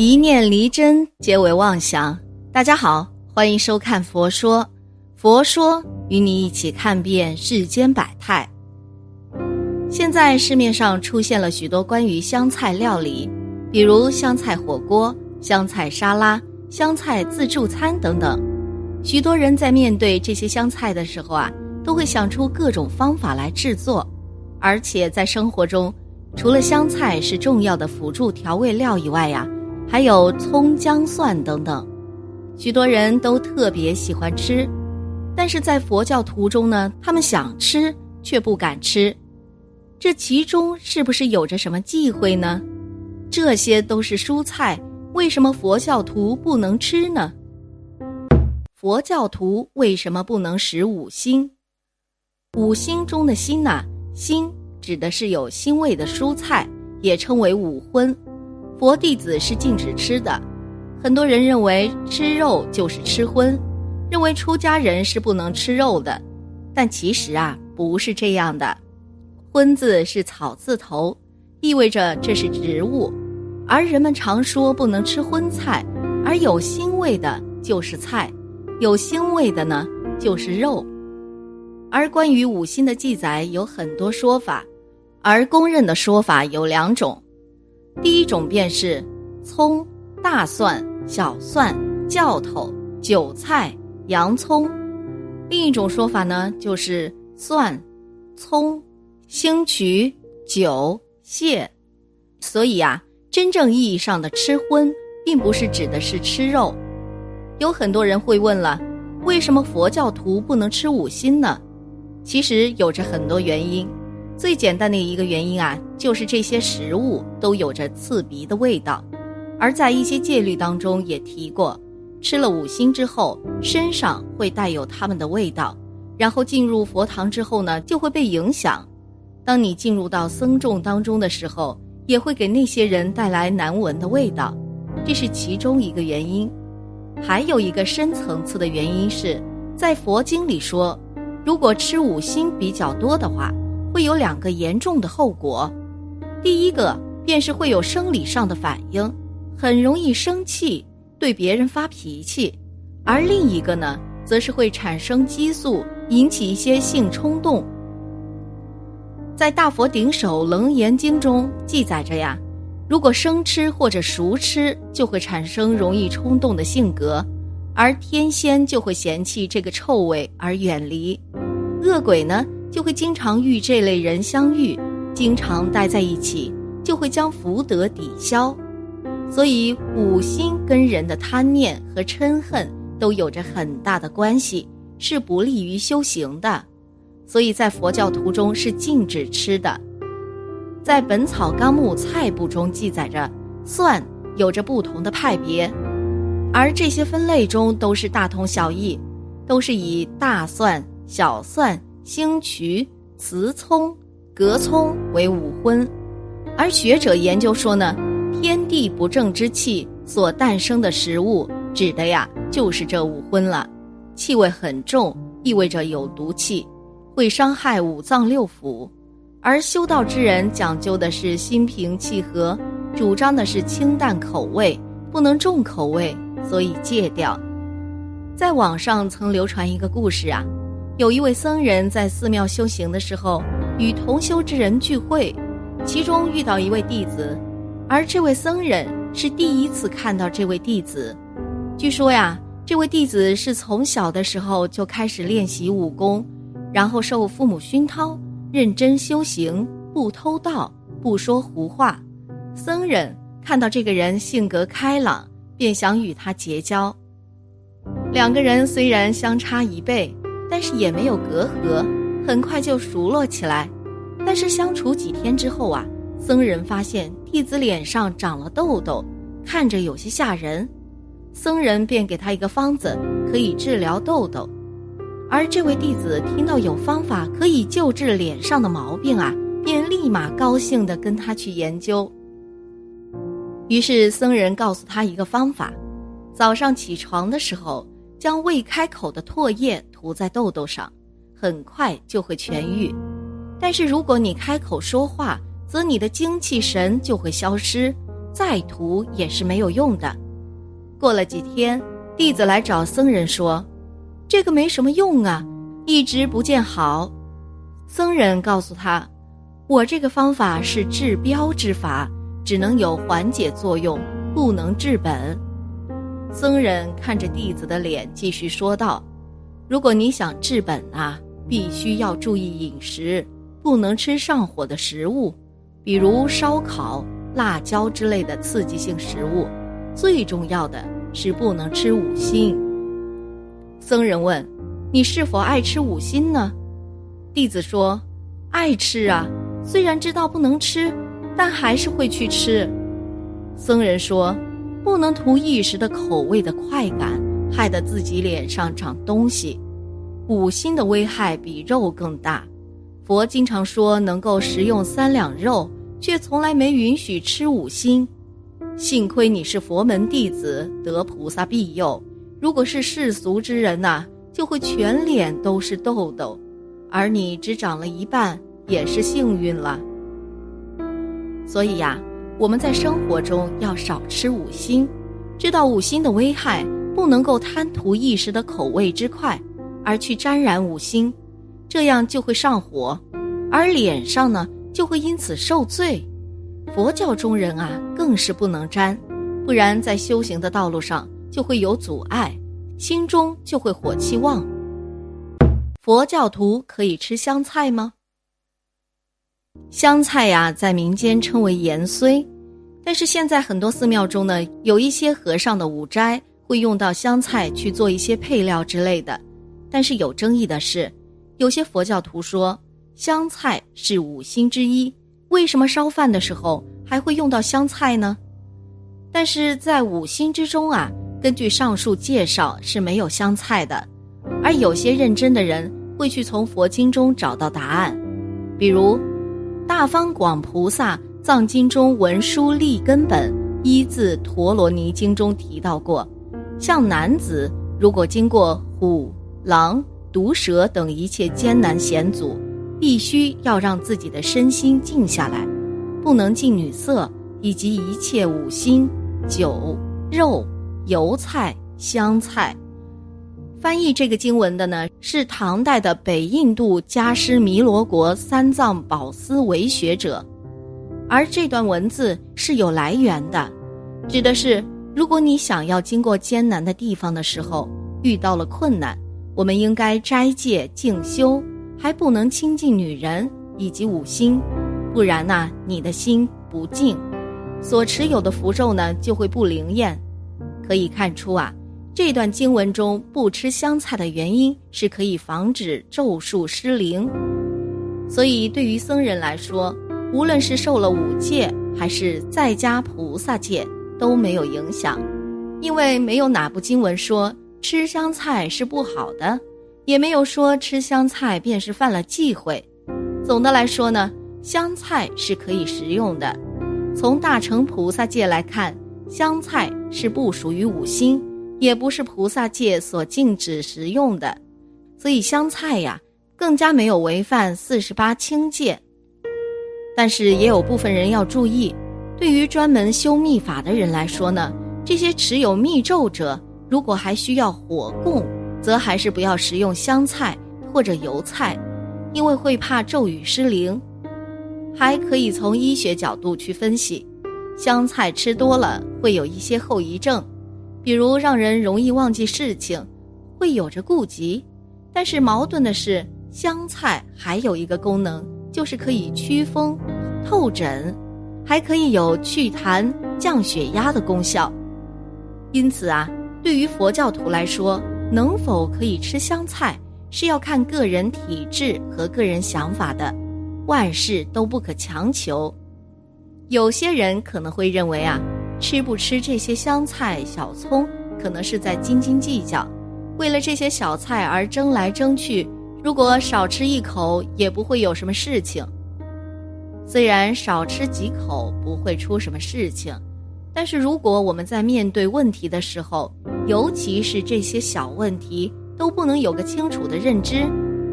一念离真，皆为妄想。大家好，欢迎收看《佛说》，佛说与你一起看遍世间百态。现在市面上出现了许多关于香菜料理，比如香菜火锅、香菜沙拉、香菜自助餐等等。许多人在面对这些香菜的时候啊，都会想出各种方法来制作，而且在生活中，除了香菜是重要的辅助调味料以外呀。还有葱、姜、蒜等等，许多人都特别喜欢吃，但是在佛教徒中呢，他们想吃却不敢吃，这其中是不是有着什么忌讳呢？这些都是蔬菜，为什么佛教徒不能吃呢？佛教徒为什么不能食五辛？五辛中的辛呐，辛指的是有腥味的蔬菜，也称为五荤。佛弟子是禁止吃的，很多人认为吃肉就是吃荤，认为出家人是不能吃肉的，但其实啊不是这样的。荤字是草字头，意味着这是植物，而人们常说不能吃荤菜，而有腥味的就是菜，有腥味的呢就是肉。而关于五辛的记载有很多说法，而公认的说法有两种。第一种便是葱、大蒜、小蒜、酵头、韭菜、洋葱；另一种说法呢，就是蒜、葱、星渠、酒、蟹。所以啊，真正意义上的吃荤，并不是指的是吃肉。有很多人会问了，为什么佛教徒不能吃五辛呢？其实有着很多原因。最简单的一个原因啊，就是这些食物都有着刺鼻的味道，而在一些戒律当中也提过，吃了五辛之后，身上会带有它们的味道，然后进入佛堂之后呢，就会被影响。当你进入到僧众当中的时候，也会给那些人带来难闻的味道，这是其中一个原因。还有一个深层次的原因是，在佛经里说，如果吃五辛比较多的话。会有两个严重的后果，第一个便是会有生理上的反应，很容易生气，对别人发脾气；而另一个呢，则是会产生激素，引起一些性冲动。在《大佛顶首楞严经》中记载着呀，如果生吃或者熟吃，就会产生容易冲动的性格，而天仙就会嫌弃这个臭味而远离，恶鬼呢？就会经常与这类人相遇，经常待在一起，就会将福德抵消。所以五心跟人的贪念和嗔恨都有着很大的关系，是不利于修行的。所以在佛教徒中是禁止吃的。在《本草纲目菜部》中记载着，蒜有着不同的派别，而这些分类中都是大同小异，都是以大蒜、小蒜。星渠、雌葱、葛葱为五荤，而学者研究说呢，天地不正之气所诞生的食物，指的呀就是这五荤了。气味很重，意味着有毒气，会伤害五脏六腑。而修道之人讲究的是心平气和，主张的是清淡口味，不能重口味，所以戒掉。在网上曾流传一个故事啊。有一位僧人在寺庙修行的时候，与同修之人聚会，其中遇到一位弟子，而这位僧人是第一次看到这位弟子。据说呀，这位弟子是从小的时候就开始练习武功，然后受父母熏陶，认真修行，不偷盗，不说胡话。僧人看到这个人性格开朗，便想与他结交。两个人虽然相差一辈。但是也没有隔阂，很快就熟络起来。但是相处几天之后啊，僧人发现弟子脸上长了痘痘，看着有些吓人。僧人便给他一个方子，可以治疗痘痘。而这位弟子听到有方法可以救治脸上的毛病啊，便立马高兴地跟他去研究。于是僧人告诉他一个方法：早上起床的时候。将未开口的唾液涂在痘痘上，很快就会痊愈。但是如果你开口说话，则你的精气神就会消失，再涂也是没有用的。过了几天，弟子来找僧人说：“这个没什么用啊，一直不见好。”僧人告诉他：“我这个方法是治标之法，只能有缓解作用，不能治本。”僧人看着弟子的脸，继续说道：“如果你想治本啊，必须要注意饮食，不能吃上火的食物，比如烧烤、辣椒之类的刺激性食物。”最重要的是不能吃五辛。僧人问：“你是否爱吃五辛呢？”弟子说：“爱吃啊，虽然知道不能吃，但还是会去吃。”僧人说：“不能图一时的口味的快感，害得自己脸上长东西。五心的危害比肉更大。佛经常说能够食用三两肉，却从来没允许吃五心。”幸亏你是佛门弟子，得菩萨庇佑。如果是世俗之人呐，就会全脸都是痘痘，而你只长了一半，也是幸运了。所以呀，我们在生活中要少吃五辛，知道五辛的危害，不能够贪图一时的口味之快，而去沾染五辛，这样就会上火，而脸上呢就会因此受罪。佛教中人啊，更是不能沾，不然在修行的道路上就会有阻碍，心中就会火气旺。佛教徒可以吃香菜吗？香菜呀，在民间称为盐荽，但是现在很多寺庙中呢，有一些和尚的午斋会用到香菜去做一些配料之类的。但是有争议的是，有些佛教徒说香菜是五辛之一。为什么烧饭的时候还会用到香菜呢？但是在五辛之中啊，根据上述介绍是没有香菜的。而有些认真的人会去从佛经中找到答案，比如《大方广菩萨藏经》中文殊立根本一字陀罗尼经中提到过，像男子如果经过虎、狼、毒蛇等一切艰难险阻。必须要让自己的身心静下来，不能近女色以及一切五辛、酒、肉、油菜、香菜。翻译这个经文的呢，是唐代的北印度加湿弥罗国三藏宝思维学者，而这段文字是有来源的，指的是如果你想要经过艰难的地方的时候，遇到了困难，我们应该斋戒静修。还不能亲近女人以及五心，不然呐，你的心不静，所持有的符咒呢就会不灵验。可以看出啊，这段经文中不吃香菜的原因是可以防止咒术失灵。所以对于僧人来说，无论是受了五戒还是在家菩萨戒都没有影响，因为没有哪部经文说吃香菜是不好的。也没有说吃香菜便是犯了忌讳。总的来说呢，香菜是可以食用的。从大乘菩萨戒来看，香菜是不属于五辛，也不是菩萨戒所禁止食用的。所以香菜呀，更加没有违反四十八轻戒。但是也有部分人要注意，对于专门修秘法的人来说呢，这些持有密咒者，如果还需要火供。则还是不要食用香菜或者油菜，因为会怕咒语失灵。还可以从医学角度去分析，香菜吃多了会有一些后遗症，比如让人容易忘记事情，会有着顾及。但是矛盾的是，香菜还有一个功能，就是可以驱风、透疹，还可以有祛痰、降血压的功效。因此啊，对于佛教徒来说，能否可以吃香菜，是要看个人体质和个人想法的，万事都不可强求。有些人可能会认为啊，吃不吃这些香菜、小葱，可能是在斤斤计较，为了这些小菜而争来争去。如果少吃一口，也不会有什么事情。虽然少吃几口不会出什么事情。但是，如果我们在面对问题的时候，尤其是这些小问题都不能有个清楚的认知，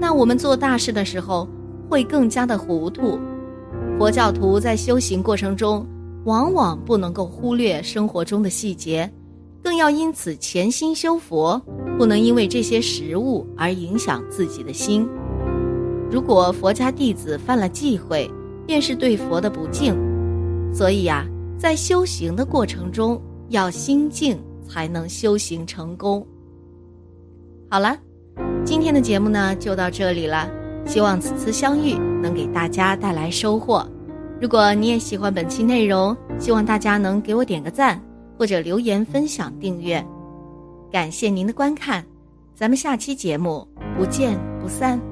那我们做大事的时候会更加的糊涂。佛教徒在修行过程中，往往不能够忽略生活中的细节，更要因此潜心修佛，不能因为这些食物而影响自己的心。如果佛家弟子犯了忌讳，便是对佛的不敬。所以呀，在修行的过程中，要心静，才能修行成功。好了，今天的节目呢就到这里了。希望此次相遇能给大家带来收获。如果你也喜欢本期内容，希望大家能给我点个赞，或者留言分享、订阅。感谢您的观看，咱们下期节目不见不散。